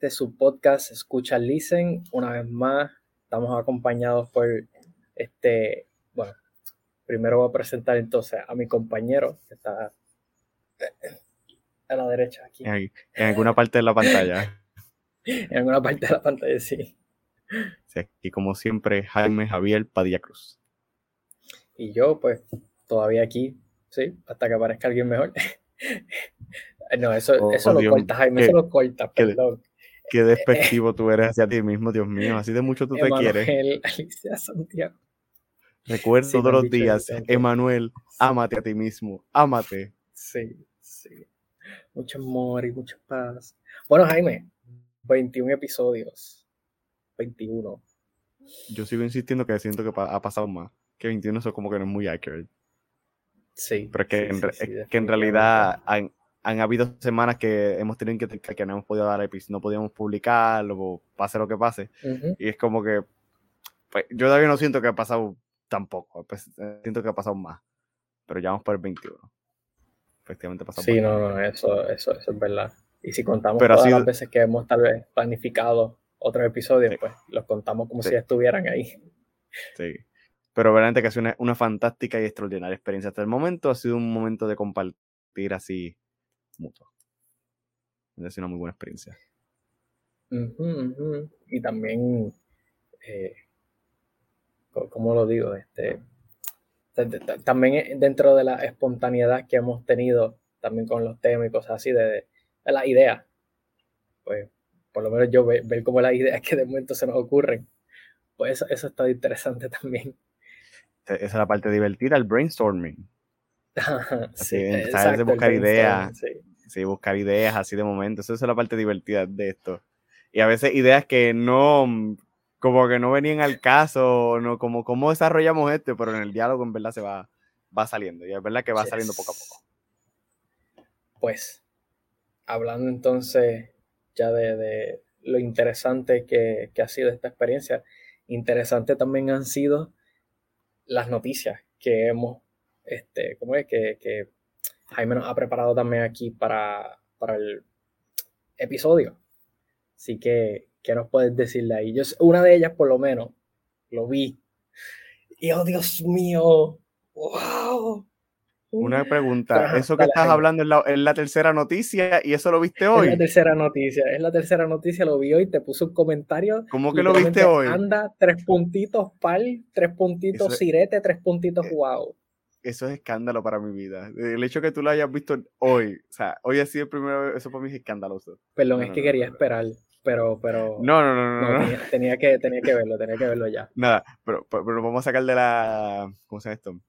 Este subpodcast Escucha Listen. Una vez más, estamos acompañados por este, bueno, primero voy a presentar entonces a mi compañero que está a la derecha aquí. En, alguna parte de la pantalla. en alguna parte de la pantalla, sí. sí. Y como siempre, Jaime Javier Padilla Cruz. Y yo, pues, todavía aquí, sí, hasta que aparezca alguien mejor. no, eso, oh, eso oh, lo corta, Jaime, eso lo corta, perdón. Qué despectivo tú eres hacia ti mismo, Dios mío, así de mucho tú te quieres. Alicia Santiago. Recuerdo todos los días, Emanuel, ámate a ti mismo, ámate. Sí, sí. Mucho amor y mucha paz. Bueno, Jaime, 21 episodios. 21. Yo sigo insistiendo que siento que ha pasado más. Que 21 eso como que no es muy accurate. Sí. Pero es que, en, que en realidad han, han, habido semanas que hemos tenido que, que no hemos podido dar episodios, no podíamos publicar, o pase lo que pase. Y es como que pues, yo todavía no siento que ha pasado tampoco. Pues, eh, siento que ha pasado más. Pero ya vamos por el 21. Efectivamente pasado Sí, no, no, eso, eso, eso, es verdad. Y si contamos todas las veces que hemos tal vez planificado otros episodios, pues los contamos como si estuvieran ahí. Sí. Pero verdaderamente que ha sido una, fantástica y extraordinaria experiencia hasta el momento. Ha sido un momento de compartir así mutuo. Ha sido una muy buena experiencia. Y también eh, ¿cómo lo digo? Este, también dentro de la espontaneidad que hemos tenido también con los temas y cosas así, de, de las ideas, pues por lo menos yo ver, cómo las ideas que de momento se nos ocurren, pues eso, eso está interesante también. Esa es la parte divertida, el brainstorming. sí, de buscar ideas. Sí. Sí. buscar ideas así de momento. Esa es la parte divertida de esto. Y a veces ideas que no, como que no venían al caso, no, como cómo desarrollamos este, pero en el diálogo en verdad se va, va saliendo, y es verdad que va saliendo poco a poco. Pues, hablando entonces ya de, lo interesante que, ha sido esta experiencia, interesante también han sido las noticias que hemos, este, ¿cómo es? Que, que Jaime nos ha preparado también aquí para, para el episodio. Así que ¿Qué nos puedes decirle ahí? Yo, una de ellas, por lo menos, lo vi. Y oh, Dios mío, wow. Una pregunta, eso que estás hablando es la, tercera noticia y eso lo viste hoy. Es la tercera noticia, es la tercera noticia, lo vi hoy, te puse un comentario. ¿Cómo que lo viste hoy? Anda, tres puntitos pal, tres puntitos sirete, tres puntitos wow. Eso es escándalo para mi vida. El hecho que tú lo hayas visto hoy, o sea, hoy ha sido el primero, eso para mí es escandaloso. Perdón, es que quería esperar pero, pero no, no, no, no, tenía, que, tenía que verlo, tenía que verlo ya. Nada, pero, pero, vamos a sacar de la, ¿cómo se llama esto?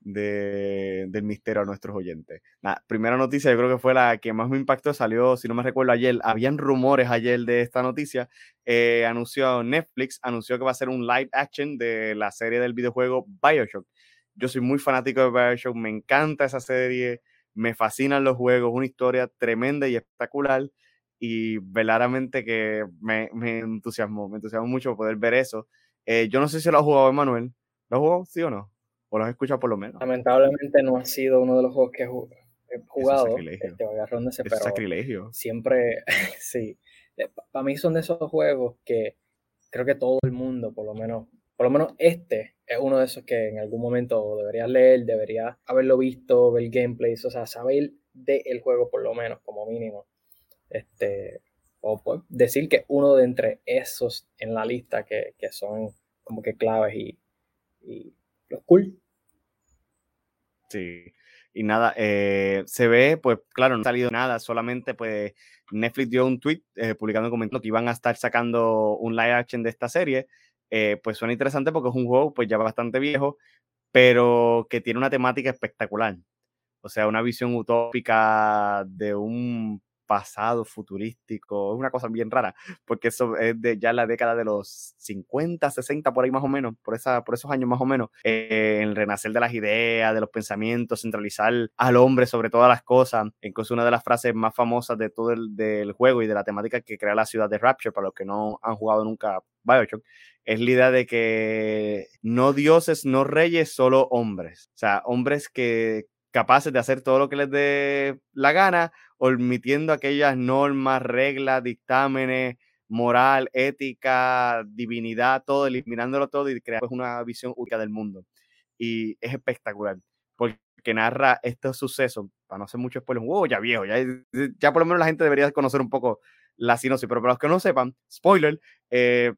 De, del misterio a nuestros oyentes. Nada, primera noticia, yo creo que fue la que más me impactó, salió, si no me recuerdo, ayer, habían rumores ayer de esta noticia, eh, anunció Netflix, anunció que va a ser un live action de la serie del videojuego Bioshock. Yo soy muy fanático de Bioshock, me encanta esa serie, me fascinan los juegos, una historia tremenda y espectacular y verdaderamente que me, me, entusiasmó, me entusiasmó mucho poder ver eso. Eh, yo no sé si lo ha jugado Emanuel. ¿Lo ha jugado, sí o no? ¿O lo has escuchado por lo menos? Lamentablemente no ha sido uno de los juegos que he jugado. Este, es pero sacrilegio. Siempre, sí. Eh, Para mí son de esos juegos que creo que todo el mundo, por lo menos, por lo menos este es uno de esos que en algún momento deberías leer, deberías haberlo visto, ver gameplays, o sea, saber del juego por lo menos, como mínimo. Este, o pues, decir que uno de entre esos en la lista que, son como que claves y, los cool. Sí, y nada, eh, se ve, pues claro, no ha salido nada, solamente pues Netflix dio un tweet eh, publicando un comentario que iban a estar sacando un live action de esta serie. Eh, pues suena interesante porque es un juego pues ya bastante viejo, pero que tiene una temática espectacular. O sea, una visión utópica de un pasado futurístico, es una cosa bien rara, porque eso es de ya la década de los 50, 60, por ahí más o menos, por, esa, por esos años más o menos, eh, el renacer de las ideas, de los pensamientos, centralizar al hombre sobre todas las cosas, incluso una de las frases más famosas de todo el del juego y de la temática que crea la ciudad de Rapture, para los que no han jugado nunca Bioshock, es la idea de que no dioses, no reyes, solo hombres. O sea, hombres que capaces de hacer todo lo que les dé la gana, omitiendo aquellas normas, reglas, dictámenes, moral, ética, divinidad, todo, eliminándolo todo y crear pues, una visión única del mundo. Y es espectacular, porque narra estos sucesos, para no hacer mucho spoiler, wow, ya viejo, ya, ya por lo menos la gente debería conocer un poco la sinopsis, pero para los que no sepan, spoiler, eh,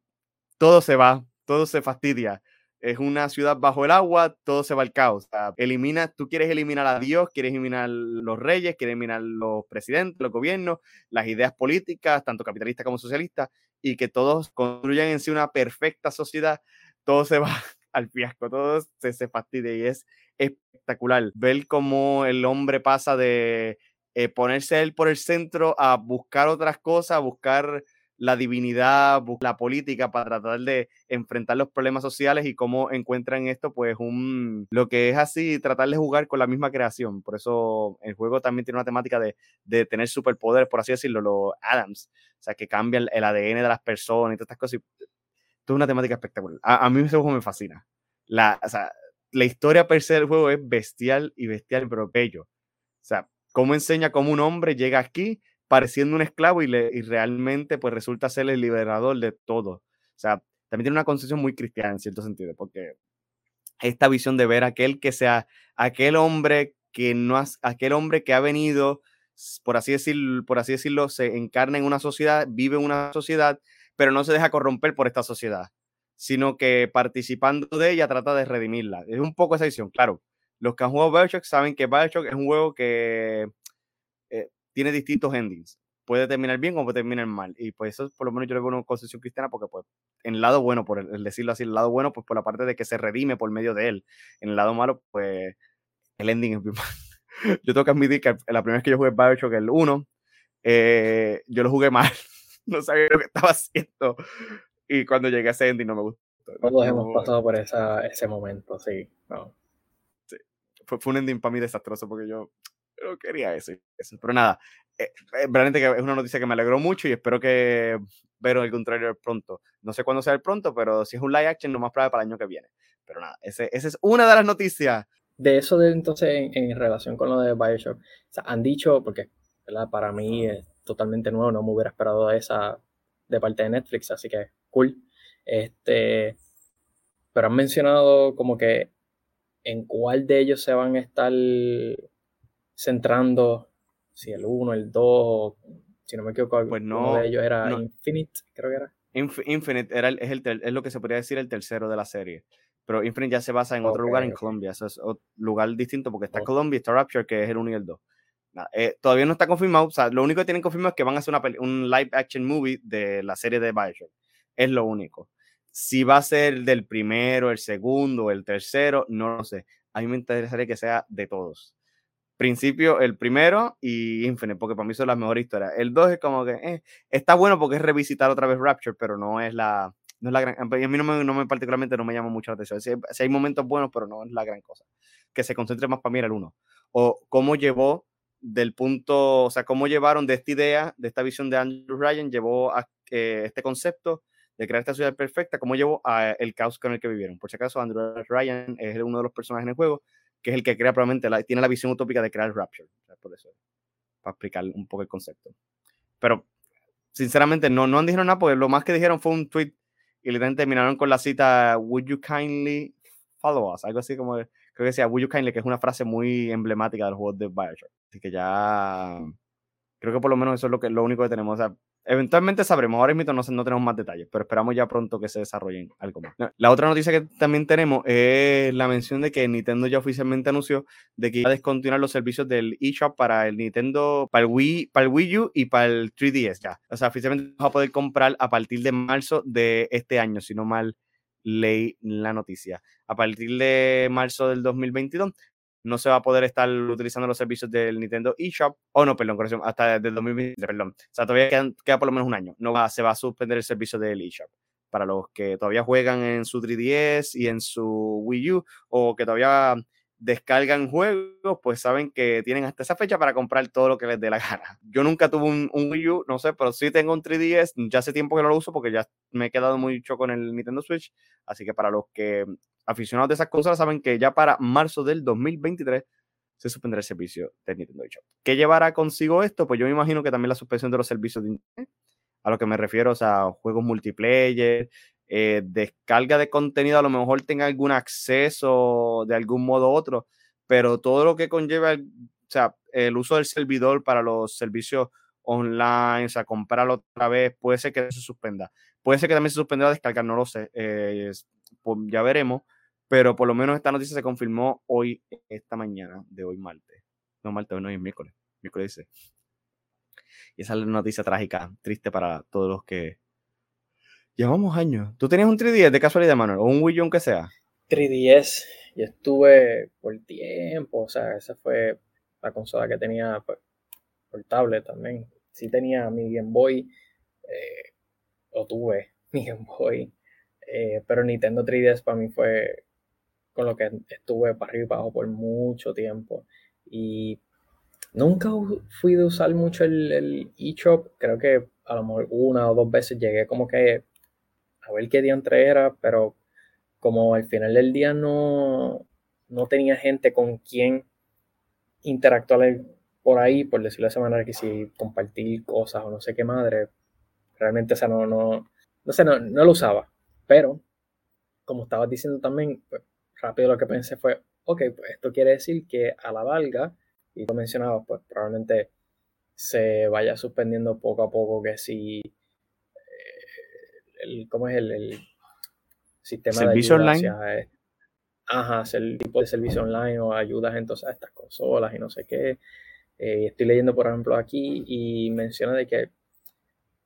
todo se va, todo se fastidia. Es una ciudad bajo el agua, todo se va al caos. elimina, tú quieres eliminar a Dios, quieres eliminar los reyes, quieres eliminar los presidentes, los gobiernos, las ideas políticas, tanto capitalistas como socialistas, y que todos construyan en sí una perfecta sociedad, todo se va al fiasco, todo se, se fastidia y es espectacular ver cómo el hombre pasa de eh, ponerse él por el centro a buscar otras cosas, a buscar la divinidad, la política para tratar de enfrentar los problemas sociales y cómo encuentran esto, pues un lo que es así, tratar de jugar con la misma creación. Por eso el juego también tiene una temática de, de tener superpoderes, por así decirlo, los Adams, o sea, que cambian el, ADN de las personas y todas estas cosas. esto es una temática espectacular. A, a mí ese juego me fascina. La, o sea, la historia per se del juego es bestial y bestial, pero bello. O sea, cómo enseña cómo un hombre llega aquí pareciendo un esclavo y, le, y realmente pues resulta ser el liberador de todo. O sea, también tiene una concepción muy cristiana en cierto sentido, porque esta visión de ver aquel que sea, aquel hombre que no ha, aquel hombre que ha venido, por así, decirlo, por así decirlo, se encarna en una sociedad, vive en una sociedad, pero no se deja corromper por esta sociedad, sino que participando de ella trata de redimirla. Es un poco esa visión, claro. Los que han jugado Bioshock saben que Bioshock es un juego que tiene distintos endings. Puede terminar bien como puede terminar mal. Y pues eso por lo menos yo le veo una concepción cristiana porque pues en el lado bueno, por el, decirlo así, el lado bueno, pues por la parte de que se redime por medio de él. En el lado malo, pues el ending es bien mal. Yo tengo que admitir que la primera vez que yo jugué Bioshock, el 1, eh, yo lo jugué mal. no sabía lo que estaba haciendo. Y cuando llegué a ese ending no me gustó. Todos hemos pasado por esa, ese momento, sí. sí. Fue, fue, un ending para mí desastroso porque yo no quería eso, Pero nada, eh, eh, realmente es una noticia que me alegró mucho y espero que ver algún trailer pronto. No sé cuándo sea el pronto, pero si es un live action, lo más probable para el año que viene. Pero nada, esa es una de las noticias. De eso de entonces en, relación con lo de Bioshock, han dicho, porque para mí es totalmente nuevo, no me hubiera esperado esa de parte de Netflix, así que cool. Este, pero han mencionado como que en cuál de ellos se van a estar centrando si el 1, el 2, si no me equivoco, pues no, uno de ellos era Infinite, creo que era. Infinite era es, el, es lo que se podría decir el tercero de la serie. Pero Infinite ya se basa en otro lugar en Colombia. Eso es otro lugar distinto porque está Colombia y está Rapture, que es el 1 y el 2. Eh, todavía no está confirmado. O sea, lo único que tienen confirmado es que van a hacer una un live action movie de la serie de Bioshock. Es lo único. Si va a ser del primero, el segundo, el tercero, no lo sé. A mí me interesaría que sea de todos principio, el primero y Infinite, porque para mí son las mejores historias. El 2 es como que eh, está bueno porque es revisitar otra vez Rapture, pero no es la, no es la gran. A mí no me, no me particularmente no me llama mucho la atención. Si, hay momentos buenos, pero no es la gran cosa. Que se concentre más para mí en el 1. O cómo llevó del punto, o sea, cómo llevaron de esta idea, de esta visión de Andrew Ryan, llevó a eh, este concepto de crear esta ciudad perfecta, cómo llevó a el caos con el que vivieron. Por si acaso, Andrew Ryan es uno de los personajes en el juego que es el que crea probablemente, la, tiene la visión utópica de crear Rapture. por eso, para explicar un poco el concepto. Pero, sinceramente, no, no han dicho nada, porque lo más que dijeron fue un tweet y le terminaron con la cita, Would you kindly follow us? Algo así como, creo que decía, Would you kindly, que es una frase muy emblemática del juego de Bioshock. Así que ya, creo que por lo menos eso es lo, que, lo único que tenemos. O sea, Eventualmente sabremos, ahora mismo no, tenemos más detalles, pero esperamos ya pronto que se desarrollen algo más. La otra noticia que también tenemos es la mención de que Nintendo ya oficialmente anunció de que iba a descontinuar los servicios del eShop para el Nintendo, para el Wii, para el Wii U y para el 3DS ya. O sea, oficialmente vas a poder comprar a partir de marzo de este año, si no mal leí la noticia. A partir de marzo del 2022 no se va a poder estar utilizando los servicios del Nintendo eShop, o no, perdón, corrección, hasta el 2020, perdón. O sea, todavía queda, por lo menos un año. No va, se va a suspender el servicio del eShop. Para los que todavía juegan en su 3DS y en su Wii U, o que todavía descargan juegos, pues saben que tienen hasta esa fecha para comprar todo lo que les dé la gana. Yo nunca tuve un, Wii U, no sé, pero sí tengo un 3DS, ya hace tiempo que no lo uso porque ya me he quedado mucho con el Nintendo Switch, así que para los que aficionados de esas consolas saben que ya para marzo del 2023 se suspenderá el servicio de Nintendo eShop. ¿Qué llevará consigo esto? Pues yo me imagino que también la suspensión de los servicios de Internet, a lo que me refiero, o sea, juegos multiplayer, eh, descarga de contenido, a lo mejor tenga algún acceso de algún modo u otro, pero todo lo que conlleva, el uso del servidor para los servicios online, o sea, comprarlo otra vez, puede ser que se suspenda. Puede ser que también se suspenda la descarga, no lo sé, eh, pues ya veremos, pero por lo menos esta noticia se confirmó hoy, esta mañana, de hoy martes. No, martes, no, es miércoles, miércoles dice. Y esa es la noticia trágica, triste para todos los que llevamos años. ¿Tú tenías un 3DS de casualidad, Manuel? ¿O un Wii U, aunque sea? 3DS, yo estuve por tiempo, o sea, esa fue la consola que tenía pues, portable también. Sí tenía mi Game Boy, eh, o tuve mi Game Boy, eh, pero Nintendo 3DS para mí fue con lo que estuve para arriba y para abajo por mucho tiempo. Y nunca fui de usar mucho el, eShop, creo que a lo mejor una o dos veces llegué como que a ver qué día entre era, pero como al final del día no, no tenía gente con quien interactuar por ahí, por decirlo de esa que si compartir cosas o no sé qué madre, realmente, o no, no, no sé, no, lo usaba. Pero, como estabas diciendo también, pues, rápido lo que pensé fue, ok, pues esto quiere decir que a la valga, y lo mencionabas, pues probablemente se vaya suspendiendo poco a poco que si, el, ¿cómo es el, el sistema ¿Servicio de online? ajá, el tipo de servicio online o ayudas entonces a estas consolas y no sé qué. Eh, estoy leyendo, por ejemplo, aquí y menciona de que,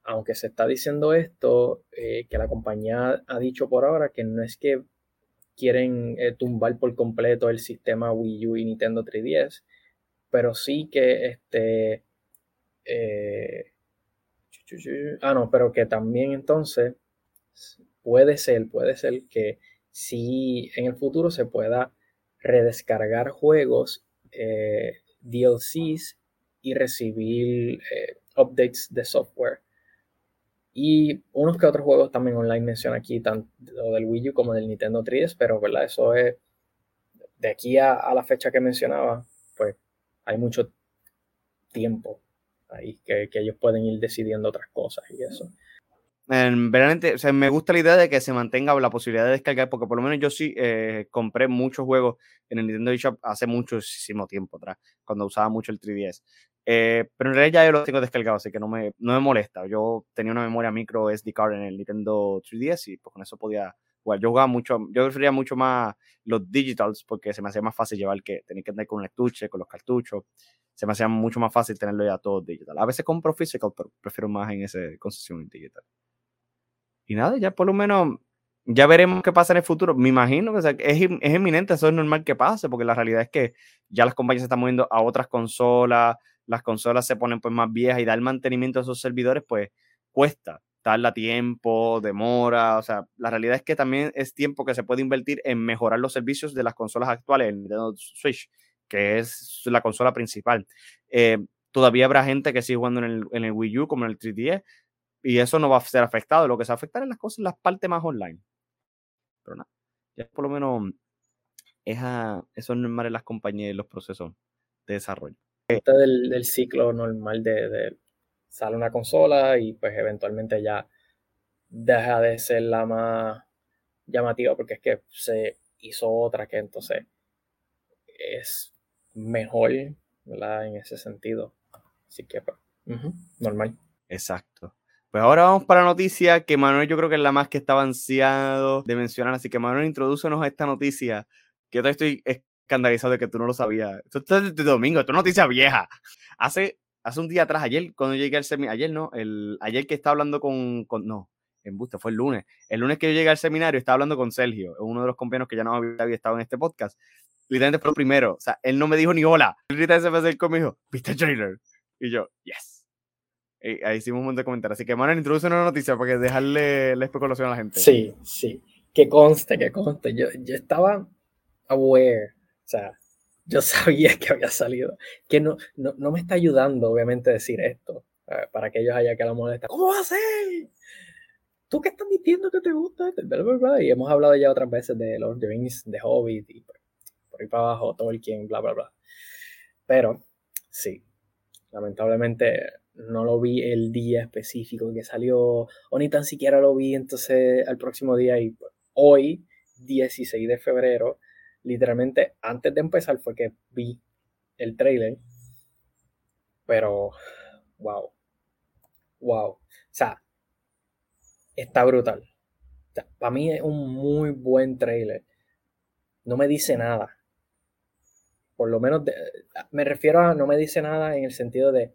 aunque se está diciendo esto, eh, que la compañía ha dicho por ahora que no es que quieren eh, tumbar por completo el sistema Wii U y Nintendo 3DS, pero sí que este... ah, no, pero que también entonces puede ser, puede ser que si en el futuro se pueda redescargar juegos DLCs y recibir eh, updates de software. Y unos que otros juegos también online menciona aquí, tanto del Wii U como del Nintendo 3DS, pero ¿verdad? eso es de aquí a, la fecha que mencionaba, pues hay mucho tiempo ahí que ellos pueden ir decidiendo otras cosas y eso sea, me gusta la idea de que se mantenga la posibilidad de descargar, porque por lo menos yo sí eh, compré muchos juegos en el Nintendo eShop hace muchísimo tiempo atrás, cuando usaba mucho el 3DS. Eh, pero en realidad ya yo los tengo descargados, así que no me, no me molesta. Yo tenía una memoria micro SD card en el Nintendo 3DS y pues con eso podía jugar. Yo jugaba mucho, yo prefería mucho más los digitals porque se me hacía más fácil llevar que tener que andar con un estuche, con los cartuchos. Se me hacía mucho más fácil tenerlo ya todo digital. A veces compro physical, pero prefiero más en esa concesión digital. Y nada, ya por lo menos, ya veremos qué pasa en el futuro. Me imagino que es, es eminente, eso es normal que pase, porque la realidad es que ya las compañías se están moviendo a otras consolas, las consolas se ponen pues más viejas y dar mantenimiento a esos servidores pues cuesta, tarda tiempo, demora, o sea, la realidad es que también es tiempo que se puede invertir en mejorar los servicios de las consolas actuales, el Nintendo Switch, que es la consola principal. Eh, todavía habrá gente que sigue jugando en el, en el Wii U como en el 3DS, y eso no va a ser afectado. Lo que se va a afectar es las cosas, las partes más online. Pero nada, ya por lo menos es eso es normal en las compañías y los procesos de desarrollo. Este del, del ciclo normal de, de sale una consola y pues eventualmente ya deja de ser la más llamativa porque es que se hizo otra que entonces es mejor, ¿verdad? En ese sentido. Así que, pues, normal. Exacto. Pues ahora vamos para la noticia que Manuel yo creo que es la más que estaba ansiado de mencionar. Así que Manuel, introdúcenos a esta noticia que yo estoy escandalizado de que tú no lo sabías. Esto es de domingo, esto es noticia vieja. Hace, hace un día atrás, ayer, cuando llegué al seminario, ayer no, el, ayer que estaba hablando con, con no, en Busta, fue el lunes. El lunes que yo llegué al seminario, estaba hablando con Sergio, uno de los compañeros que ya no había, estado en este podcast. Literalmente fue lo primero. O sea, él no me dijo ni hola. Literalmente se fue a hacer conmigo, ¿viste el trailer? Y yo, yes ahí hicimos un montón de comentarios. Así que, Manuel, introduce una noticia para que dejarle la especulación a la gente. Sí, sí. Que conste, que conste. Yo, yo estaba aware. O sea, yo sabía que había salido. Que no, no, no me está ayudando, obviamente, decir esto. Eh, para aquellos allá que la molesta. ¿Cómo va a ser? ¿Tú qué estás diciendo que te gusta? Y hemos hablado ya otras veces de Lord of the de Hobbit, y por, ahí para abajo, Tolkien, bla, bla, bla. Pero, sí, lamentablemente no lo vi el día específico que salió, o ni tan siquiera lo vi entonces al próximo día y hoy, 16 de febrero, literalmente antes de empezar fue que vi el trailer, pero, wow, wow, o sea, está brutal. para mí es un muy buen trailer. No me dice nada. Por lo menos me refiero a no me dice nada en el sentido de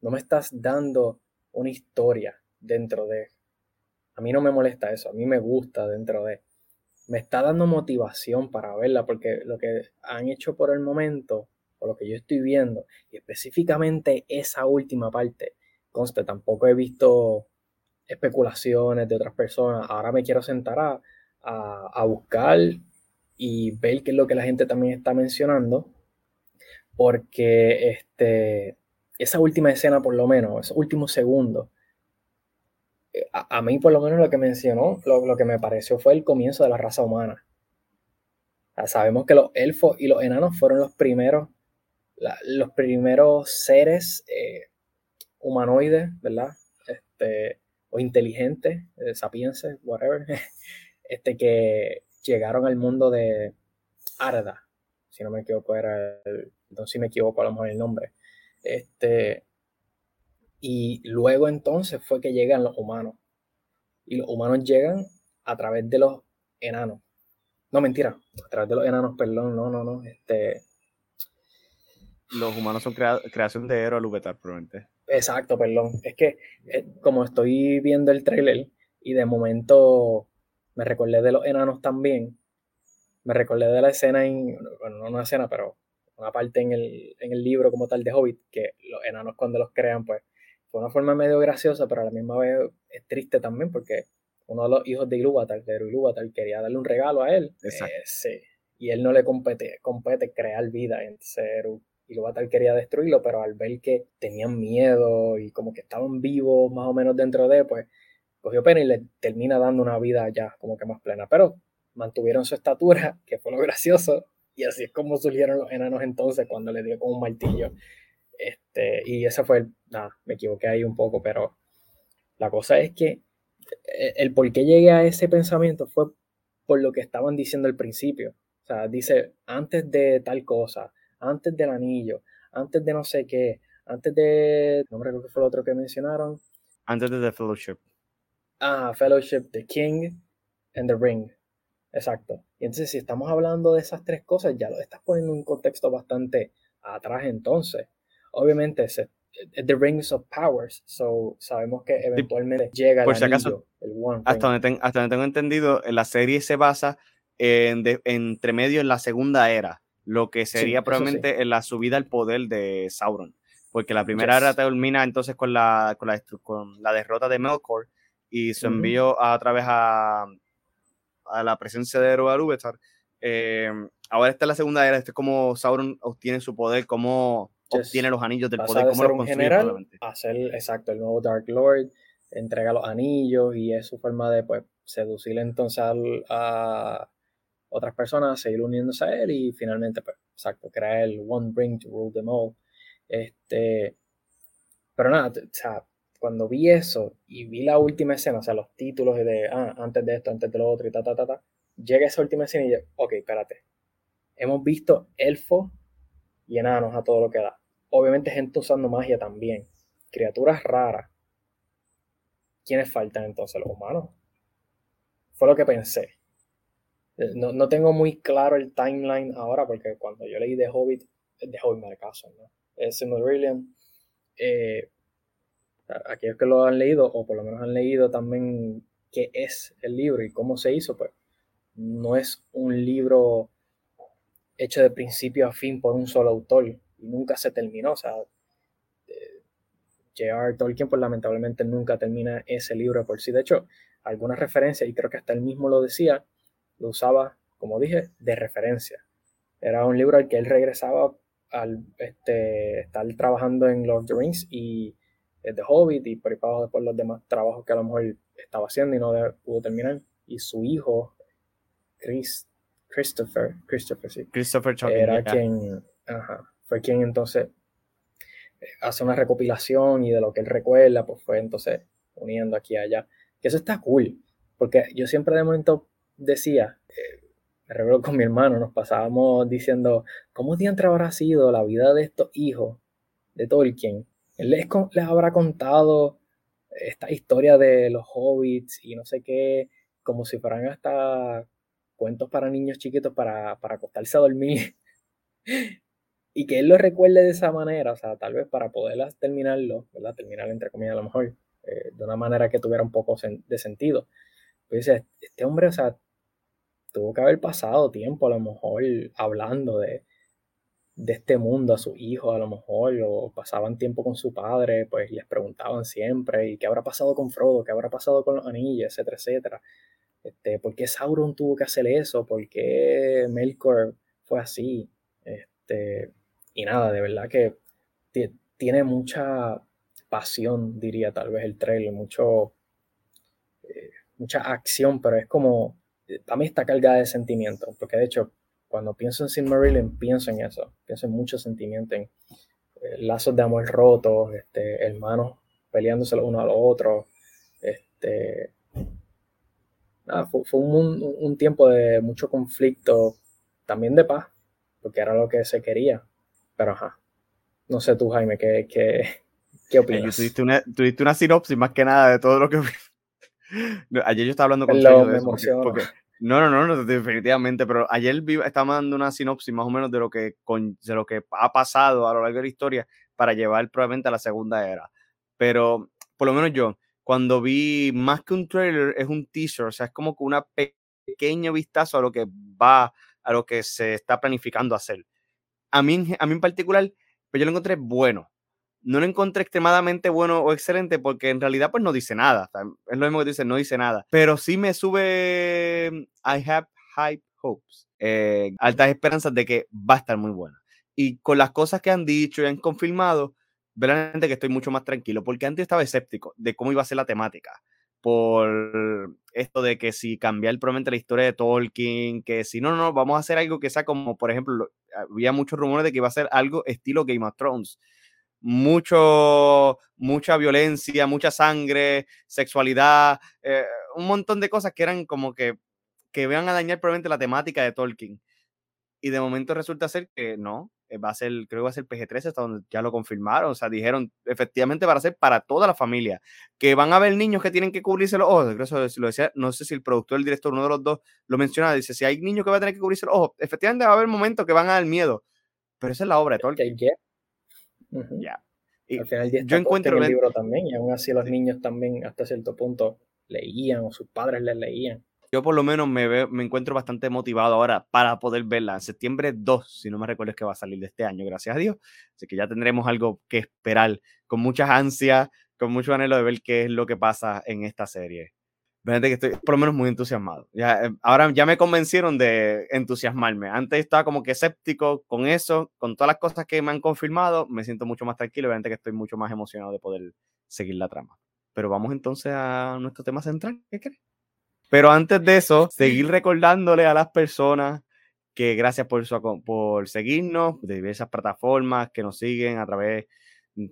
no me estás dando una historia dentro de. A mí no me molesta eso, a mí me gusta dentro de. Me está dando motivación para verla, porque lo que han hecho por el momento, o lo que yo estoy viendo, y específicamente esa última parte, conste, tampoco he visto especulaciones de otras personas. Ahora me quiero sentar a, a buscar y ver qué es lo que la gente también está mencionando, porque este, esa última escena, por lo menos, esos últimos segundos, eh, a, mí por lo menos lo que mencionó, lo, que me pareció fue el comienzo de la raza humana. sabemos que los elfos y los enanos fueron los primeros, los primeros seres eh, humanoides, ¿verdad? Este, o inteligentes, eh, whatever, este, que llegaron al mundo de Arda, si no me equivoco, era el, entonces si me equivoco a lo mejor el nombre. Este, y luego entonces fue que llegan los humanos. Y los humanos llegan a través de los enanos. No, mentira, a través de los enanos, perdón, no, no, no. Este... Los humanos son creación de Ero Lubetar, probablemente. Exacto, perdón. Es que eh, como estoy viendo el trailer y de momento me recordé de los enanos también, me recordé de la escena, en, bueno, no una escena, pero una parte en el, en el libro como tal de Hobbit, que los enanos cuando los crean, pues fue una forma medio graciosa, pero a la misma vez es triste también porque uno de los hijos de Ilúvatar, de Ilúvatar, quería darle un regalo a él. Exacto. Eh, sí. Y él no le compete, compete crear vida. Entonces Ilúvatar quería destruirlo, pero al ver que tenían miedo y como que estaban vivos más o menos dentro de, pues cogió pena y le termina dando una vida ya como que más plena. Pero mantuvieron su estatura, que fue lo gracioso, y así es como surgieron los enanos entonces cuando le dio con un martillo. Este, y ese fue el, nada, me equivoqué ahí un poco, pero la cosa es que eh, el por qué llegué a ese pensamiento fue por lo que estaban diciendo al principio. O sea, dice, antes de tal cosa, antes del anillo, antes de no sé qué, antes de, no me recuerdo qué fue lo otro que mencionaron. Antes de The Fellowship. Ah, Fellowship, The King and the Ring. Exacto. Y entonces, si estamos hablando de esas tres cosas, ya lo estás poniendo en un contexto bastante atrás entonces. Obviamente, es The Rings of Powers, so sabemos que eventualmente llega Por el si acaso, el One hasta, donde hasta donde tengo entendido, la serie se basa en entre medio en la segunda era, lo que sería probablemente en la subida al poder de Sauron. Porque la primera era termina entonces con la, con la, con la derrota de Melkor y su envío a, través a, a la presencia de Erogar eh, ahora está la segunda era, este es como Sauron obtiene su poder, cómo obtiene los anillos del poder, cómo los construye. General, hacer, exacto, el nuevo Dark Lord, entrega los anillos y es su forma de pues seducir entonces a otras personas, seguir uniéndose a él y finalmente, pues, exacto, crear el One Ring to rule them all. Este, pero nada, o sea, cuando vi eso y vi la última escena, o sea, los títulos de, ah, antes de esto, antes de lo otro y ta, ta, ta, ta, llega esa última escena y yo, ok, espérate. Hemos visto elfos y enanos a todo lo que da. Obviamente gente usando magia también. Criaturas raras. ¿Quiénes faltan entonces? Los humanos. Fue lo que pensé. No, no tengo muy claro el timeline ahora porque cuando yo leí The Hobbit, The Hobbit me caso, ¿no? Silmarillion. Eh, aquellos que lo han leído, o por lo menos han leído también qué es el libro y cómo se hizo, pues no es un libro hecho de principio a fin por un solo autor y nunca se terminó. O sea, eh, J.R. Tolkien, pues lamentablemente nunca termina ese libro por sí. De hecho, algunas referencias, y creo que hasta él mismo lo decía, lo usaba, como dije, de referencia. Era un libro al que él regresaba al este, estar trabajando en Lord of the Rings y The Hobbit y por ahí para después los demás trabajos que a lo mejor estaba haciendo y no pudo terminar. Y su hijo, Chris, Christopher, Christopher, sí. Christopher Era quien fue quien entonces eh, hace una recopilación y de lo que él recuerda, pues fue entonces uniendo aquí y allá. Que eso está cool, porque yo siempre de momento decía, eh, me recuerdo con mi hermano, nos pasábamos diciendo, ¿cómo diantre habrá sido la vida de estos hijos de Tolkien? Él les, habrá contado esta historia de los hobbits y no sé qué, como si fueran hasta cuentos para niños chiquitos para, para acostarse a dormir. y que él lo recuerde de esa manera, o sea, tal vez para poder terminarlo, ¿verdad? Terminar entre comillas a lo mejor, eh, de una manera que tuviera un poco de sentido. Pues este hombre, o sea, tuvo que haber pasado tiempo a lo mejor hablando de, de este mundo a sus hijos, a lo mejor, o pasaban tiempo con su padre, pues les preguntaban siempre, ¿y qué habrá pasado con Frodo? ¿Qué habrá pasado con los anillos? Etcétera, etcétera. Este, ¿Por qué Sauron tuvo que hacer eso? ¿Por qué Melkor fue así? Este, y nada, de verdad que tiene mucha pasión, diría tal vez el trailer, mucho, eh, mucha acción, pero es como, a mí está cargada de sentimientos, porque de hecho, cuando pienso en Silmarillion, pienso en eso, pienso en mucho sentimiento, en eh, lazos de amor rotos, este, hermanos peleándose los uno a los otros, este, fue, un, un, tiempo de mucho conflicto, también de paz, porque era lo que se quería, pero ajá. No sé tú, Jaime, ¿qué, qué, qué opinas? tuviste, una, tuviste una sinopsis más que nada de todo lo que... Ayer yo estaba hablando con porque, no, no, no, definitivamente, pero ayer estaba dando una sinopsis más o menos de lo, que de lo que ha pasado a lo largo de la historia para llevar probablemente a la segunda era. Pero por lo menos yo, cuando vi más que un trailer, es un teaser, o sea, es como que una pequeño vistazo a lo que va, a lo que se está planificando hacer a mí, a mí en particular, pues yo lo encontré bueno. No lo encontré extremadamente bueno o excelente porque en realidad pues no dice nada. Es lo mismo que dice, no dice nada. Pero sí me sube I have high hopes. Eh, altas esperanzas de que va a estar muy buena. Y con las cosas que han dicho y han confirmado, verdaderamente que estoy mucho más tranquilo porque antes estaba escéptico de cómo iba a ser la temática por esto de que si cambiar probablemente la historia de Tolkien, que si no, no, vamos a hacer algo que sea como, por ejemplo, había muchos rumores de que iba a ser algo estilo Game of Thrones. Mucho, mucha violencia, mucha sangre, sexualidad, eh, un montón de cosas que eran como que, que vean a dañar probablemente la temática de Tolkien. Y de momento resulta ser que no, eh, va a ser, creo que va a ser PG-13, hasta donde ya lo confirmaron. O sea, dijeron efectivamente para ser para toda la familia. Que van a haber niños que tienen que cubrirse los ojos. Eso lo decía, no sé si el productor, el director, uno de los dos lo mencionaba. Dice: si hay niños que van a tener que cubrirse los ojos, efectivamente va a haber momentos que van a dar miedo. Pero esa es la obra de Tolkien. Ya. Yo encuentro el libro también, y aún así los niños también, hasta cierto punto, leían o sus padres les leían yo por lo menos me, me encuentro bastante motivado ahora para poder verla. En septiembre 2, si no me recuerdo, es que va a salir de este año, gracias a Dios. Así que ya tendremos algo que esperar con muchas ansias, con mucho anhelo de ver qué es lo que pasa en esta serie. Fíjate que estoy por lo menos muy entusiasmado. Ya, eh, ahora ya me convencieron de entusiasmarme. Antes estaba como que escéptico con eso, con todas las cosas que me han confirmado, me siento mucho más tranquilo. Obviamente que estoy mucho más emocionado de poder seguir la trama. Pero vamos entonces a nuestro tema central. ¿Qué crees? Pero antes de eso, seguir recordándole a las personas que gracias por, su, por seguirnos de diversas plataformas que nos siguen a través mm,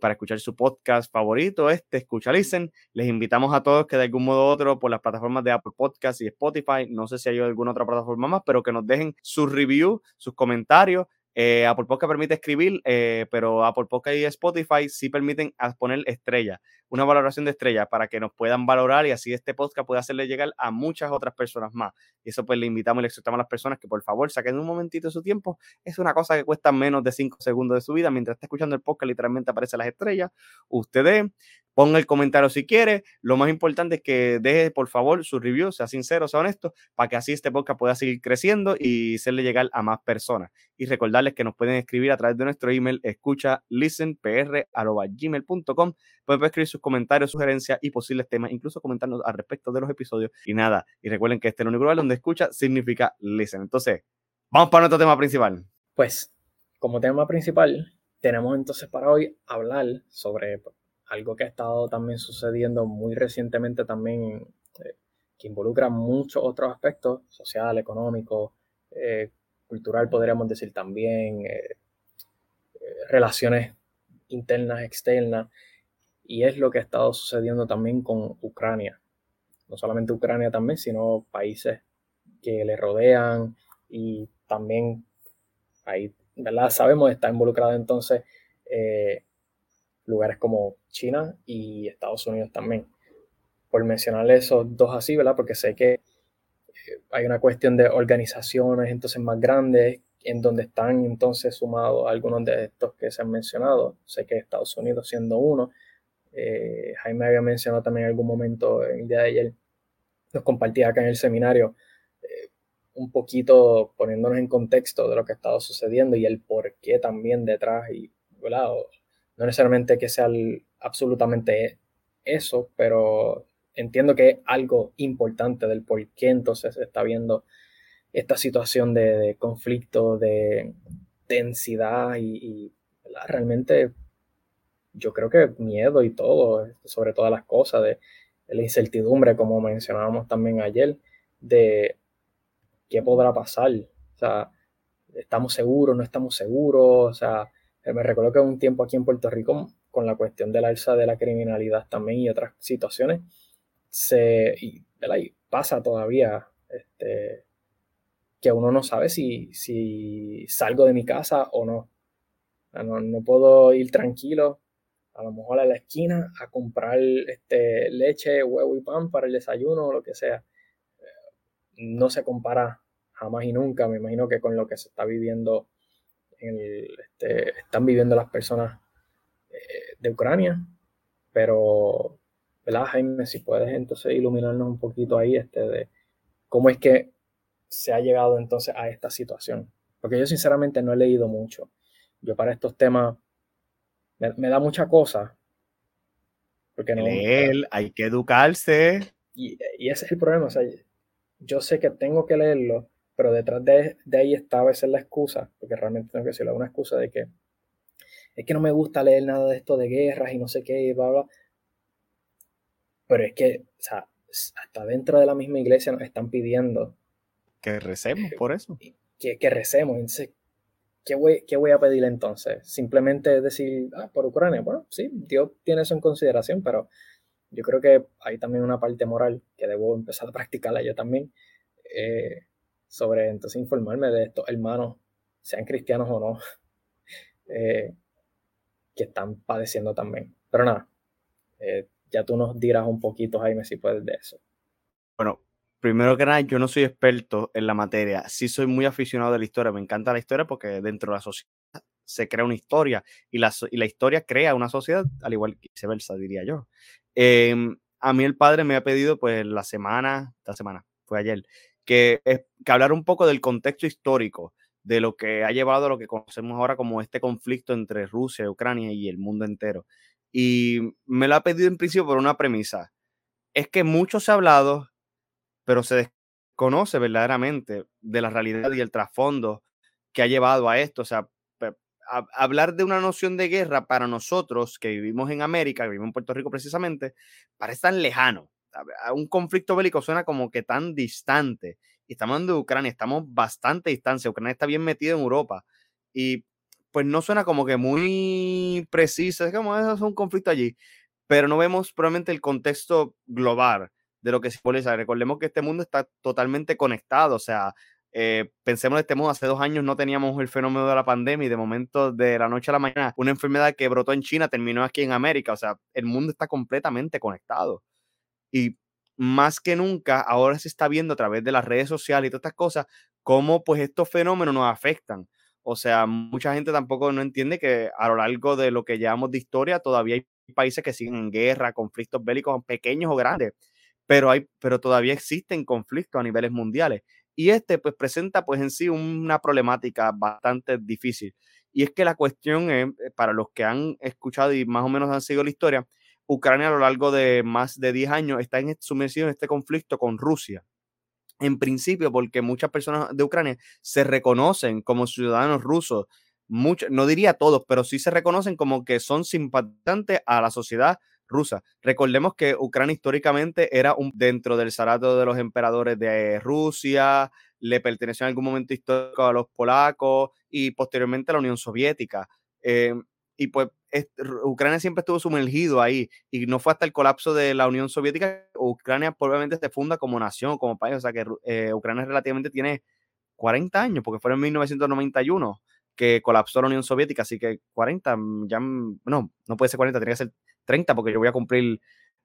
para escuchar su podcast favorito, este Escucha. Les invitamos a todos que de algún modo u otro por las plataformas de Apple Podcast y Spotify, no sé si hay alguna otra plataforma más, pero que nos dejen sus reviews, sus comentarios eh, Apple Podcast permite escribir, eh, pero Apple Podcast y Spotify sí permiten poner estrella, una valoración de estrella para que nos puedan valorar y así este podcast pueda hacerle llegar a muchas otras personas más. Y eso pues le invitamos y le exhortamos a las personas que por favor saquen un momentito de su tiempo. Es una cosa que cuesta menos de 5 segundos de su vida. Mientras está escuchando el podcast literalmente aparecen las estrellas. Usted ponga el comentario si quiere. Lo más importante es que deje, por favor, su review, sea sincero, sea honesto, para que así este podcast pueda seguir creciendo y hacerle llegar a más personas. Y recordarles que nos pueden escribir a través de nuestro email, escucha listenpr.gmail.com. Pueden escribir sus comentarios, sugerencias y posibles temas, incluso comentarnos al respecto de los episodios. Y nada, y recuerden que este es el único lugar donde escucha significa listen. Entonces, vamos para nuestro tema principal. Pues, como tema principal, tenemos entonces para hoy hablar sobre algo que ha estado también sucediendo muy recientemente también, eh, que involucra muchos otros aspectos, social, económico, eh, cultural podríamos decir también, eh, relaciones internas, externas, y es lo que ha estado sucediendo también con Ucrania. No solamente Ucrania también, sino países que le rodean y también ahí, ¿verdad? Sabemos, está involucrado entonces lugares como China y Estados Unidos también. Por mencionar esos dos así, ¿verdad? Porque sé que eh, hay una cuestión de organizaciones entonces más grandes en donde están entonces sumados algunos de estos que se han mencionado. Sé que Estados Unidos siendo uno. Eh, Jaime había mencionado también en algún momento el día de ayer, nos compartía acá en el seminario eh, un poquito poniéndonos en contexto de lo que ha estado sucediendo y el por qué también detrás y, ¿verdad? no necesariamente que sea absolutamente eso, pero entiendo que es algo importante del por qué entonces se está viendo esta situación de, conflicto, de densidad y, realmente yo creo que miedo y todo, sobre todas las cosas, de, la incertidumbre, como mencionábamos también ayer, de qué podrá pasar. O sea, estamos seguros, no estamos seguros. O sea, me recuerdo que un tiempo aquí en Puerto Rico, con la cuestión de la alza de la criminalidad también y otras situaciones, se y, pasa todavía este, que uno no sabe si, salgo de mi casa o no. no. no. puedo ir tranquilo, a lo mejor a la esquina, a comprar este, leche, huevo y pan para el desayuno o lo que sea. No se compara jamás y nunca, me imagino que con lo que se está viviendo, en este, están viviendo las personas eh, de Ucrania, pero, ¿verdad, Jaime? Si puedes entonces iluminarnos un poquito ahí este, de cómo es que se ha llegado entonces a esta situación. Porque yo sinceramente no he leído mucho. Yo para estos temas me, da mucha cosa. Porque no, Leer, hay que educarse. Y, ese es el problema. O sea, yo sé que tengo que leerlo, pero detrás de, ahí está a veces la excusa, porque realmente tengo que decirlo, una excusa de que es que no me gusta leer nada de esto de guerras y no sé qué, y bla, bla. Pero es que, o sea, hasta dentro de la misma iglesia nos están pidiendo que recemos por eso. Que, que recemos. Entonces, ¿qué voy, ¿qué voy a pedir entonces? Simplemente decir, ah, por Ucrania. Bueno, sí, Dios tiene eso en consideración, pero yo creo que hay también una parte moral que debo empezar a practicarla yo también. Eh, sobre entonces informarme de estos hermanos, sean cristianos o no, eh, que están padeciendo también. Pero nada, eh, ya tú nos dirás un poquito, Jaime, si puedes de eso. Bueno, primero que nada, yo no soy experto en la materia. Sí soy muy aficionado de la historia. Me encanta la historia porque dentro de la sociedad se crea una historia y la, y la historia crea una sociedad, al igual que viceversa, diría yo. Em, a mí el padre me ha pedido, pues, la semana, esta semana, fue ayer, que, que hablar un poco del contexto histórico de lo que ha llevado a lo que conocemos ahora como este conflicto entre Rusia, Ucrania y el mundo entero. Y me lo ha pedido en principio por una premisa. Es que mucho se ha hablado pero se desconoce verdaderamente de la realidad y el trasfondo que ha llevado a esto. O sea, hablar de una noción de guerra para nosotros que vivimos en América, que vivimos en Puerto Rico precisamente, parece tan lejano. Un conflicto bélico suena como que tan distante. Y estamos hablando de Ucrania, estamos bastante distancia. Ucrania está bien metido en Europa. Y pues no suena como que muy preciso. Es como eso es un conflicto allí. Pero no vemos probablemente el contexto global de lo que simboliza. Recordemos que este mundo está totalmente conectado, o sea, eh, pensemos de este modo, hace dos años no teníamos el fenómeno de la pandemia y de momento de la noche a la mañana una enfermedad que brotó en China terminó aquí en América, o sea, el mundo está completamente conectado. Y más que nunca, ahora se está viendo a través de las redes sociales y todas estas cosas, cómo pues estos fenómenos nos afectan. O sea, mucha gente tampoco no entiende que a lo largo de lo que llevamos de historia todavía hay países que siguen en guerra, conflictos bélicos pequeños o grandes pero, hay, pero todavía existen conflictos a niveles mundiales. Y este pues presenta pues en sí una problemática bastante difícil. Y es que la cuestión es, eh, para los que han escuchado y más o menos han seguido la historia, Ucrania a lo largo de más de 10 años está en, sumergido en este conflicto con Rusia. En principio, porque muchas personas de Ucrania se reconocen como ciudadanos rusos, no diría todos, pero sí se reconocen como que son simpatizantes a la sociedad rusa. Recordemos que Ucrania históricamente era un, dentro del zarato de los emperadores de Rusia, le perteneció en algún momento histórico a los polacos y posteriormente a la Unión Soviética. Eh, y pues Ucrania siempre estuvo sumergido ahí y no fue hasta el colapso de la Unión Soviética Ucrania probablemente se funda como nación, como país, o sea que eh, Ucrania relativamente tiene 40 años, porque fue en 1991 que colapsó la Unión Soviética, así que 40, mm, ya, mm, no, no puede ser 40, tiene que ser 30, porque yo voy a cumplir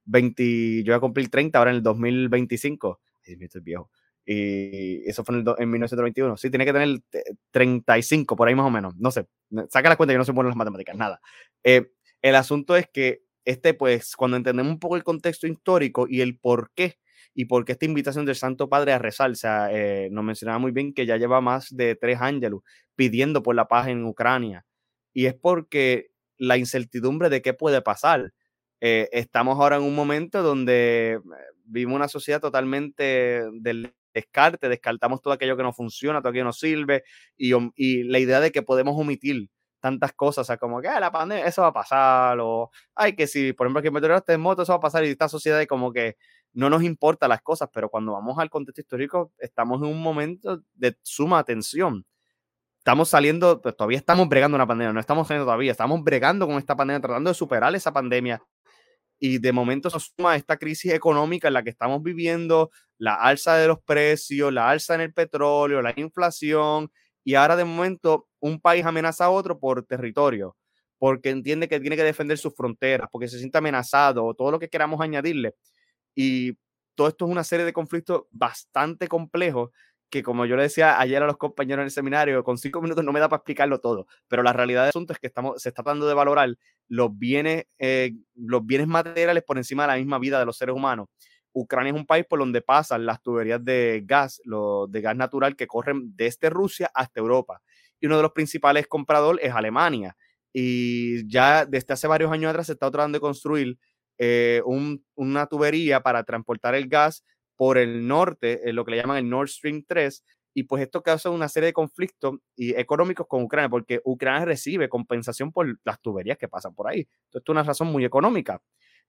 20, yo voy a cumplir 30 ahora en el 2025. Ay, estoy viejo. Y eso fue en, el, en 1921. Sí, tiene que tener 35, por ahí más o menos. No sé, saca la cuenta, yo no soy bueno en las matemáticas, nada. Eh, el asunto es que este, pues, cuando entendemos un poco el contexto histórico y el por qué, y por qué esta invitación del Santo Padre a rezar, o sea, eh, nos mencionaba muy bien que ya lleva más de tres ángeles pidiendo por la paz en Ucrania. Y es porque la incertidumbre de qué puede pasar. Eh, estamos ahora en un momento donde vivimos una sociedad totalmente del descarte, descartamos todo aquello que no funciona, todo aquello que no sirve, y, la idea de que podemos omitir tantas cosas, o sea, como que ah, la pandemia, eso va a pasar, o ay, que si, por ejemplo, que meteorito en moto, eso va a pasar, y esta sociedad como que no nos importa las cosas, pero cuando vamos al contexto histórico, estamos en un momento de suma tensión. Estamos saliendo, pues todavía estamos bregando una pandemia, no estamos saliendo todavía, estamos bregando con esta pandemia, tratando de superar esa pandemia, y de momento se suma esta crisis económica en la que estamos viviendo, la alza de los precios, la alza en el petróleo, la inflación, y ahora de momento un país amenaza a otro por territorio, porque entiende que tiene que defender sus fronteras, porque se siente amenazado, todo lo que queramos añadirle. Y todo esto es una serie de conflictos bastante complejos que como yo le decía ayer a los compañeros en el seminario, con cinco minutos no me da para explicarlo todo, pero la realidad del asunto es que estamos, se está tratando de valorar los bienes, eh, los bienes materiales por encima de la misma vida de los seres humanos. Ucrania es un país por donde pasan las tuberías de gas, los de gas natural que corren desde Rusia hasta Europa. Y uno de los principales compradores es Alemania. Y ya desde hace varios años atrás se está tratando de construir eh, una tubería para transportar el gas por el norte, lo que le llaman el Nord Stream 3, y pues esto causa una serie de conflictos y económicos con Ucrania, porque Ucrania recibe compensación por las tuberías que pasan por ahí. Entonces, esto es una razón muy económica.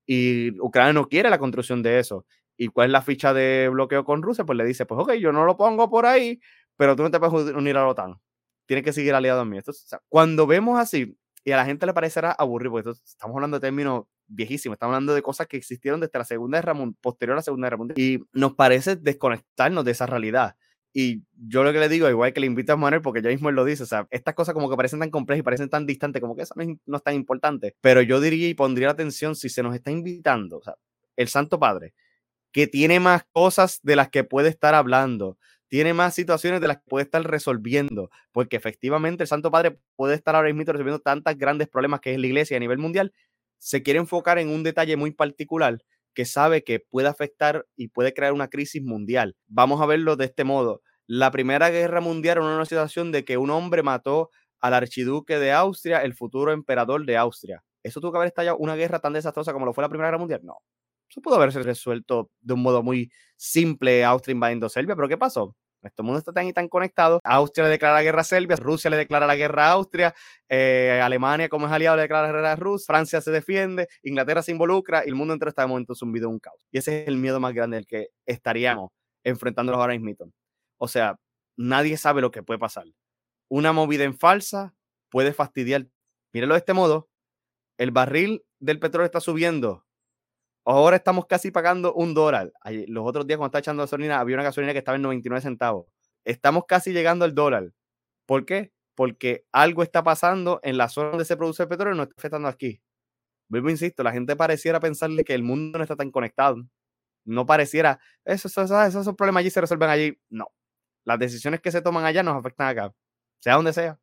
Y Ucrania no quiere la construcción de eso. ¿Y cuál es la ficha de bloqueo con Rusia? Pues le dice, pues ok, yo no lo pongo por ahí, pero tú no te puedes unir a la OTAN. Tienes que seguir aliado a mí. Entonces, cuando vemos así, y a la gente le parecerá aburrido, porque estamos hablando de términos viejísimos, estamos hablando de cosas que existieron desde la Segunda Guerra Mundial, posterior a la Segunda Guerra Mundial, y nos parece desconectarnos de esa realidad. Y yo lo que le digo, igual que le invito a Manuel, porque ya mismo él lo dice, o sea, estas cosas como que parecen tan complejas y parecen tan distantes, como que eso no es, tan importante. Pero yo diría y pondría atención si se nos está invitando, el Santo Padre, que tiene más cosas de las que puede estar hablando, tiene más situaciones de las que puede estar resolviendo, porque efectivamente el Santo Padre puede estar ahora mismo resolviendo tantos grandes problemas que es la iglesia a nivel mundial, se quiere enfocar en un detalle muy particular que sabe que puede afectar y puede crear una crisis mundial. Vamos a verlo de este modo. La Primera Guerra Mundial era una situación de que un hombre mató al archiduque de Austria, el futuro emperador de Austria. ¿Eso tuvo que haber estallado una guerra tan desastrosa como lo fue la Primera Guerra Mundial? No. Eso pudo haberse resuelto de un modo muy simple, Austria invadiendo Serbia, pero ¿qué pasó? Nuestro mundo está tan y tan conectado. Austria le declara la guerra a Serbia, Rusia le declara la guerra a Austria, eh, Alemania como es aliado le declara la guerra a Rusia, Francia se defiende, Inglaterra se involucra y el mundo entero está de momento zumbido en un caos. Y ese es el miedo más grande del que estaríamos enfrentándonos ahora mismo. O sea, nadie sabe lo que puede pasar. Una movida en falsa puede fastidiar. Mírenlo de este modo. El barril del petróleo está subiendo Ahora estamos casi pagando un dólar. Los otros días cuando estaba echando gasolina, había una gasolina que estaba en 99 centavos. Estamos casi llegando al dólar. ¿Por qué? Porque algo está pasando en la zona donde se produce el petróleo y no está afectando aquí. Vuelvo, insisto, la gente pareciera pensarle que el mundo no está tan conectado. No pareciera, esos, esos problemas allí se resuelven allí. No. Las decisiones que se toman allá nos afectan acá, sea donde sea.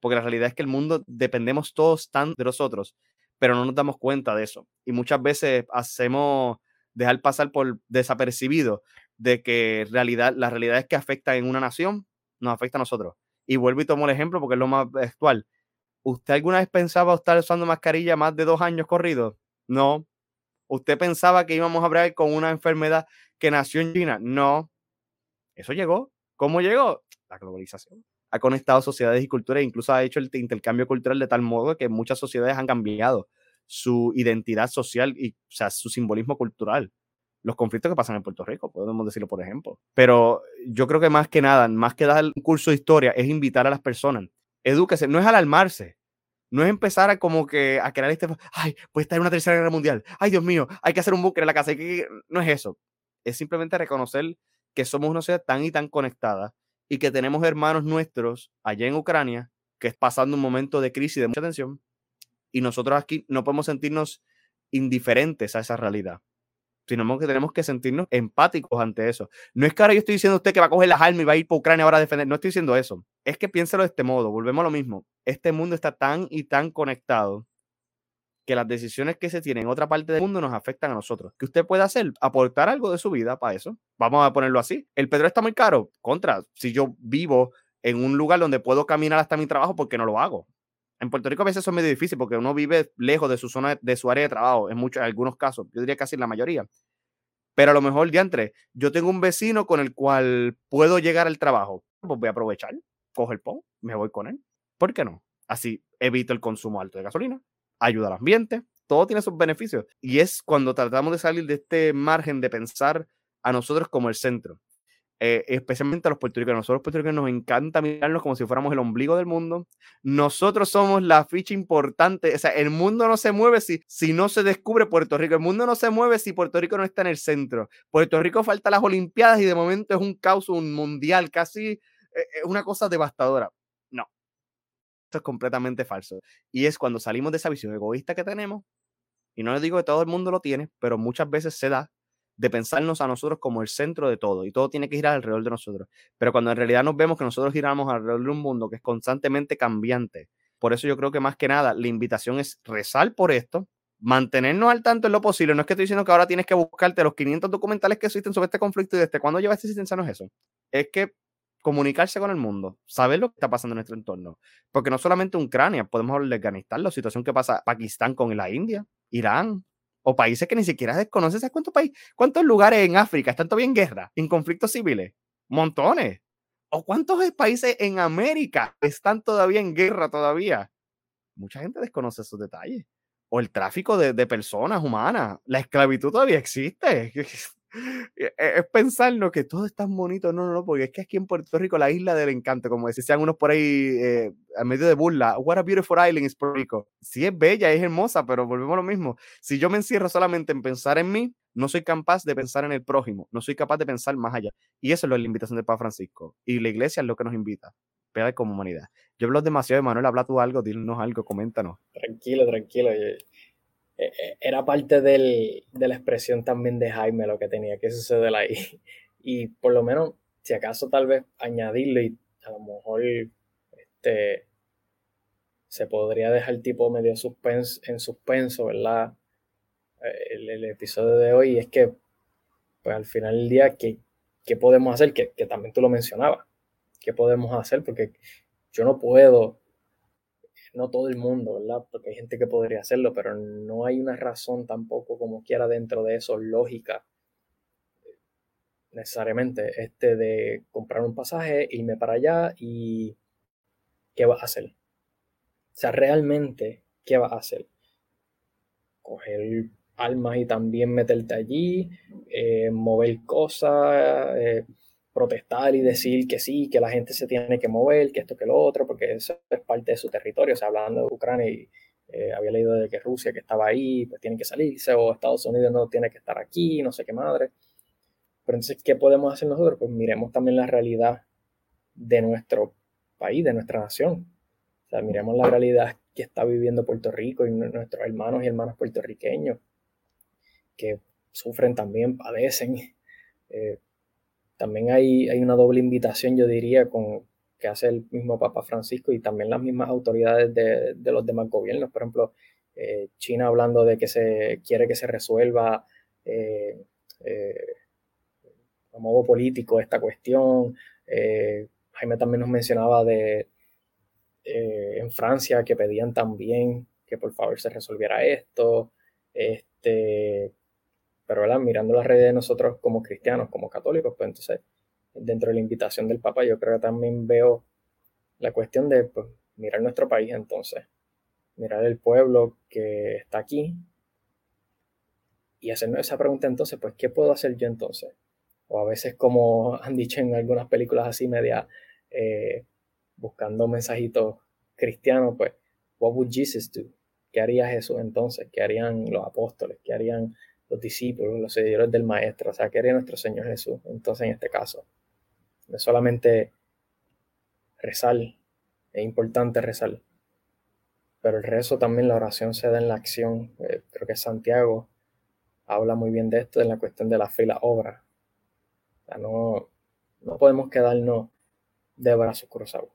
Porque la realidad es que el mundo dependemos todos tan de nosotros pero no nos damos cuenta de eso. Y muchas veces hacemos dejar pasar por desapercibido de que realidad, las realidades que afectan en una nación nos afecta a nosotros. Y vuelvo y tomo el ejemplo porque es lo más actual. ¿Usted alguna vez pensaba estar usando mascarilla más de dos años corridos? No. ¿Usted pensaba que íbamos a hablar con una enfermedad que nació en China? No. Eso llegó. ¿Cómo llegó? La globalización ha conectado sociedades y culturas, incluso ha hecho el intercambio cultural de tal modo que muchas sociedades han cambiado su identidad social y, o sea, su simbolismo cultural. Los conflictos que pasan en Puerto Rico, podemos decirlo por ejemplo. Pero yo creo que más que nada, más que dar un curso de historia, es invitar a las personas. Edúquese, no es alarmarse. No es empezar a como que a crear este, ay, puede estar en una tercera guerra mundial, ay Dios mío, hay que hacer un búnker en la casa, no es eso, es simplemente reconocer que somos una sociedad tan y tan conectada y que tenemos hermanos nuestros allá en Ucrania que es pasando un momento de crisis, de mucha tensión, y nosotros aquí no podemos sentirnos indiferentes a esa realidad, sino que tenemos que sentirnos empáticos ante eso. No es que ahora yo estoy diciendo a usted que va a coger las armas y va a ir para Ucrania ahora a defender, no estoy diciendo eso, es que piénselo de este modo, volvemos a lo mismo, este mundo está tan y tan conectado que las decisiones que se tienen en otra parte del mundo nos afectan a nosotros. ¿Qué usted puede hacer? Aportar algo de su vida para eso. Vamos a ponerlo así. ¿El petróleo está muy caro? Contra, si yo vivo en un lugar donde puedo caminar hasta mi trabajo, ¿por qué no lo hago? En Puerto Rico a veces es medio difícil porque uno vive lejos de su zona, de su área de trabajo, en muchos, algunos casos, yo diría casi en la mayoría. Pero a lo mejor, entre yo tengo un vecino con el cual puedo llegar al trabajo, pues voy a aprovechar, cojo el PON, me voy con él. ¿Por qué no? Así evito el consumo alto de gasolina, ayuda al ambiente, todo tiene sus beneficios. Y es cuando tratamos de salir de este margen de pensar a nosotros como el centro. Eh, especialmente a los puertorriqueños. Nosotros los puertorriqueños nos encanta mirarnos como si fuéramos el ombligo del mundo. Nosotros somos la ficha importante. O sea, el mundo no se mueve si, si no se descubre Puerto Rico. El mundo no se mueve si Puerto Rico no está en el centro. Puerto Rico falta las Olimpiadas y de momento es un caos, un mundial, casi eh, es una cosa devastadora. Es completamente falso. Y es cuando salimos de esa visión egoísta que tenemos, y no le digo que todo el mundo lo tiene, pero muchas veces se da de pensarnos a nosotros como el centro de todo y todo tiene que girar alrededor de nosotros. Pero cuando en realidad nos vemos que nosotros giramos alrededor de un mundo que es constantemente cambiante, por eso yo creo que más que nada la invitación es rezar por esto, mantenernos al tanto en lo posible. No es que estoy diciendo que ahora tienes que buscarte los 500 documentales que existen sobre este conflicto y desde cuándo lleva esta existencia, no es eso. Es que comunicarse con el mundo, saber lo que está pasando en nuestro entorno. Porque no solamente Ucrania, podemos hablar de Afganistán, la situación que pasa Pakistán con la India, Irán, o países que ni siquiera desconoces. ¿Sabes cuántos, países, cuántos lugares en África están todavía en guerra, en conflictos civiles? Montones. ¿O cuántos países en América están todavía en guerra todavía? Mucha gente desconoce esos detalles. O el tráfico de, de personas humanas. La esclavitud todavía existe. E, es pensarlo que todo es tan bonito. No, no, no, porque es que aquí en Puerto Rico, la isla del encanto, como decían unos por ahí eh, a medio de burla, what a beautiful island is Puerto Rico. Sí es bella, es hermosa, pero volvemos a lo mismo. Si yo me encierro solamente en pensar en mí, no soy capaz de pensar en el prójimo, no soy capaz de pensar más allá. Y eso es la invitación del Papa Francisco. Y la iglesia es lo que nos invita, pega como humanidad. Yo hablo demasiado, Manuel, habla tú algo, dinos algo, coméntanos. Tranquilo, tranquilo. E, e, era parte del, de la expresión también de Jaime lo que tenía que suceder ahí. Y por lo menos, si acaso tal vez añadirlo y a lo mejor este, se podría dejar tipo medio en suspenso, ¿verdad? El, episodio de hoy es que, pues al final del día, ¿qué, qué podemos hacer? Que, que también tú lo mencionabas. ¿Qué podemos hacer? Porque yo no puedo no todo el mundo, ¿verdad? Porque hay gente que podría hacerlo, pero no hay una razón tampoco como quiera dentro de eso lógica necesariamente este de comprar un pasaje, irme para allá y ¿qué vas a hacer? O sea, realmente, ¿qué vas a hacer? Coger almas y también meterte allí, eh, mover cosas, eh, protestar y decir que sí, que la gente se tiene que mover, que esto, que lo otro, porque eso es parte de su territorio. O sea, hablando de Ucrania y eh, había leído de que Rusia, que estaba ahí, pues tiene que salirse, o Estados Unidos no tiene que estar aquí, no sé qué madre. Pero entonces, ¿qué podemos hacer nosotros? Pues miremos también la realidad de nuestro país, de nuestra nación. O sea, miremos la realidad que está viviendo Puerto Rico y nuestros hermanos y hermanas puertorriqueños que sufren también, padecen. Eh, también hay, hay una doble invitación, yo diría, con, que hace el mismo Papa Francisco y también las mismas autoridades de, de los demás gobiernos. Por ejemplo, eh, China hablando de que se quiere que se resuelva eh, eh, a modo político esta cuestión. Jaime también nos mencionaba de en Francia que pedían también que por favor se resolviera esto. Este, pero ¿verdad? mirando las redes de nosotros como cristianos, como católicos, pues entonces dentro de la invitación del Papa yo creo que también veo la cuestión de pues, mirar nuestro país entonces, mirar el pueblo que está aquí y hacernos esa pregunta entonces, pues, ¿qué puedo hacer yo entonces? O a veces como han dicho en algunas películas así media, eh, buscando mensajitos cristianos, pues, what would Jesus do? ¿Qué haría Jesús entonces? ¿Qué harían los apóstoles? ¿Qué harían los discípulos, los seguidores del Maestro? O sea, ¿qué haría nuestro Señor Jesús entonces en este caso? No solamente rezar, es importante rezar, pero el rezo también, la oración se da en la acción. Eh, creo que Santiago habla muy bien de esto, en la cuestión de la fe y la obra. O sea, no, no podemos quedarnos de brazos cruzados.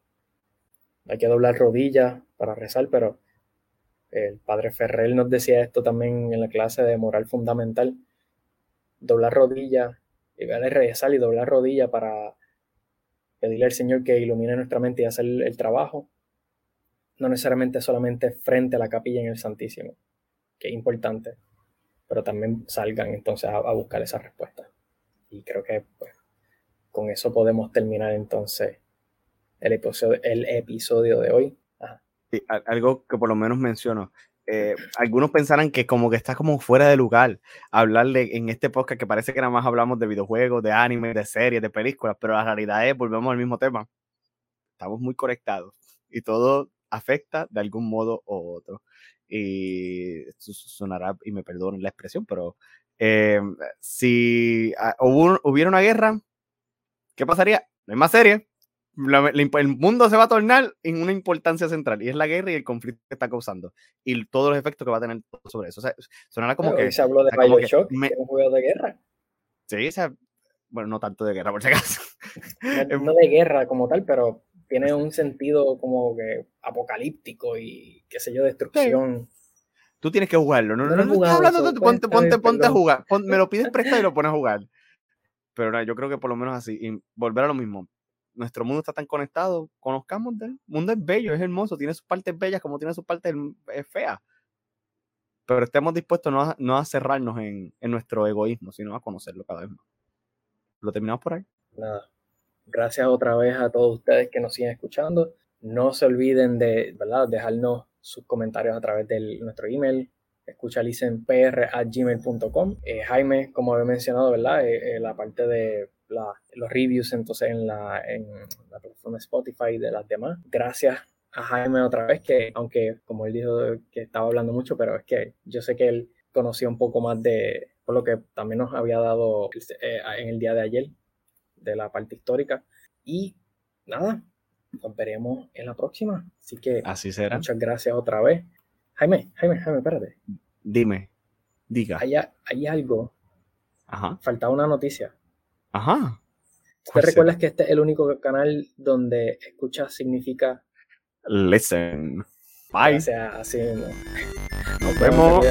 Hay que doblar rodillas para rezar, pero el padre Ferrer nos decía esto también en la clase de moral fundamental. Doblar rodillas, y rezar y doblar rodillas para pedirle al Señor que ilumine nuestra mente y hacer el trabajo. No necesariamente solamente frente a la capilla en el Santísimo, que es importante, pero también salgan entonces a, buscar esa respuesta. Y creo que pues, con eso podemos terminar entonces el episodio de hoy. Algo que por lo menos menciono. Eh, algunos pensarán que como que está como fuera de lugar hablarle en este podcast que parece que nada más hablamos de videojuegos, de anime, de series, de películas, pero la realidad es, volvemos al mismo tema. Estamos muy conectados y todo afecta de algún modo u otro y esto sonará, y me perdonen la expresión, pero eh, si ah, hubiera una guerra, ¿qué pasaría? No hay más serie. el mundo se va a tornar en una importancia central y es la guerra y el conflicto que está causando y todos los efectos que va a tener sobre eso. O sea, sonará como que. Se habló de Bioshock, que, es un juego de guerra. Sí, o sea, bueno, no tanto de guerra por si acaso. no de guerra como tal, pero tiene un sentido como que apocalíptico y qué sé yo, destrucción. Tú tienes que jugarlo, no, no, no, no hablando, ponte, ponte, ponte a jugar, me lo pides prestado y lo pones a jugar. Pero no, yo creo que por lo menos así, y volver a lo mismo. Nuestro mundo está tan conectado, conozcamos del mundo es bello, es hermoso, tiene sus partes bellas como tiene sus partes feas. Pero estemos dispuestos no a, no a cerrarnos en, en nuestro egoísmo, sino a conocerlo cada vez más. ¿Lo terminamos por ahí? Nada. Gracias otra vez a todos ustedes que nos siguen escuchando. No se olviden de ¿verdad? dejarnos sus comentarios a través de nuestro email, escuchalicenpr.gmail.com. Eh, Jaime, como he mencionado, ¿verdad? Eh, eh, la parte de los reviews entonces en la, en la plataforma Spotify y de las demás. Gracias a Jaime otra vez, que aunque como él dijo que estaba hablando mucho, pero es que yo sé que él conocía un poco más de, por lo que también nos había dado en el día de ayer, de la parte histórica. Y nada, nos veremos en la próxima. Así que Así será. muchas gracias otra vez. Jaime, Jaime, Jaime, espérate. Dime, diga. Hay, hay algo. Ajá. Faltaba una noticia. Ajá. ¿Te recuerdas que este es el único canal donde escucha significa listen? Bye. O sea, así Nos vemos.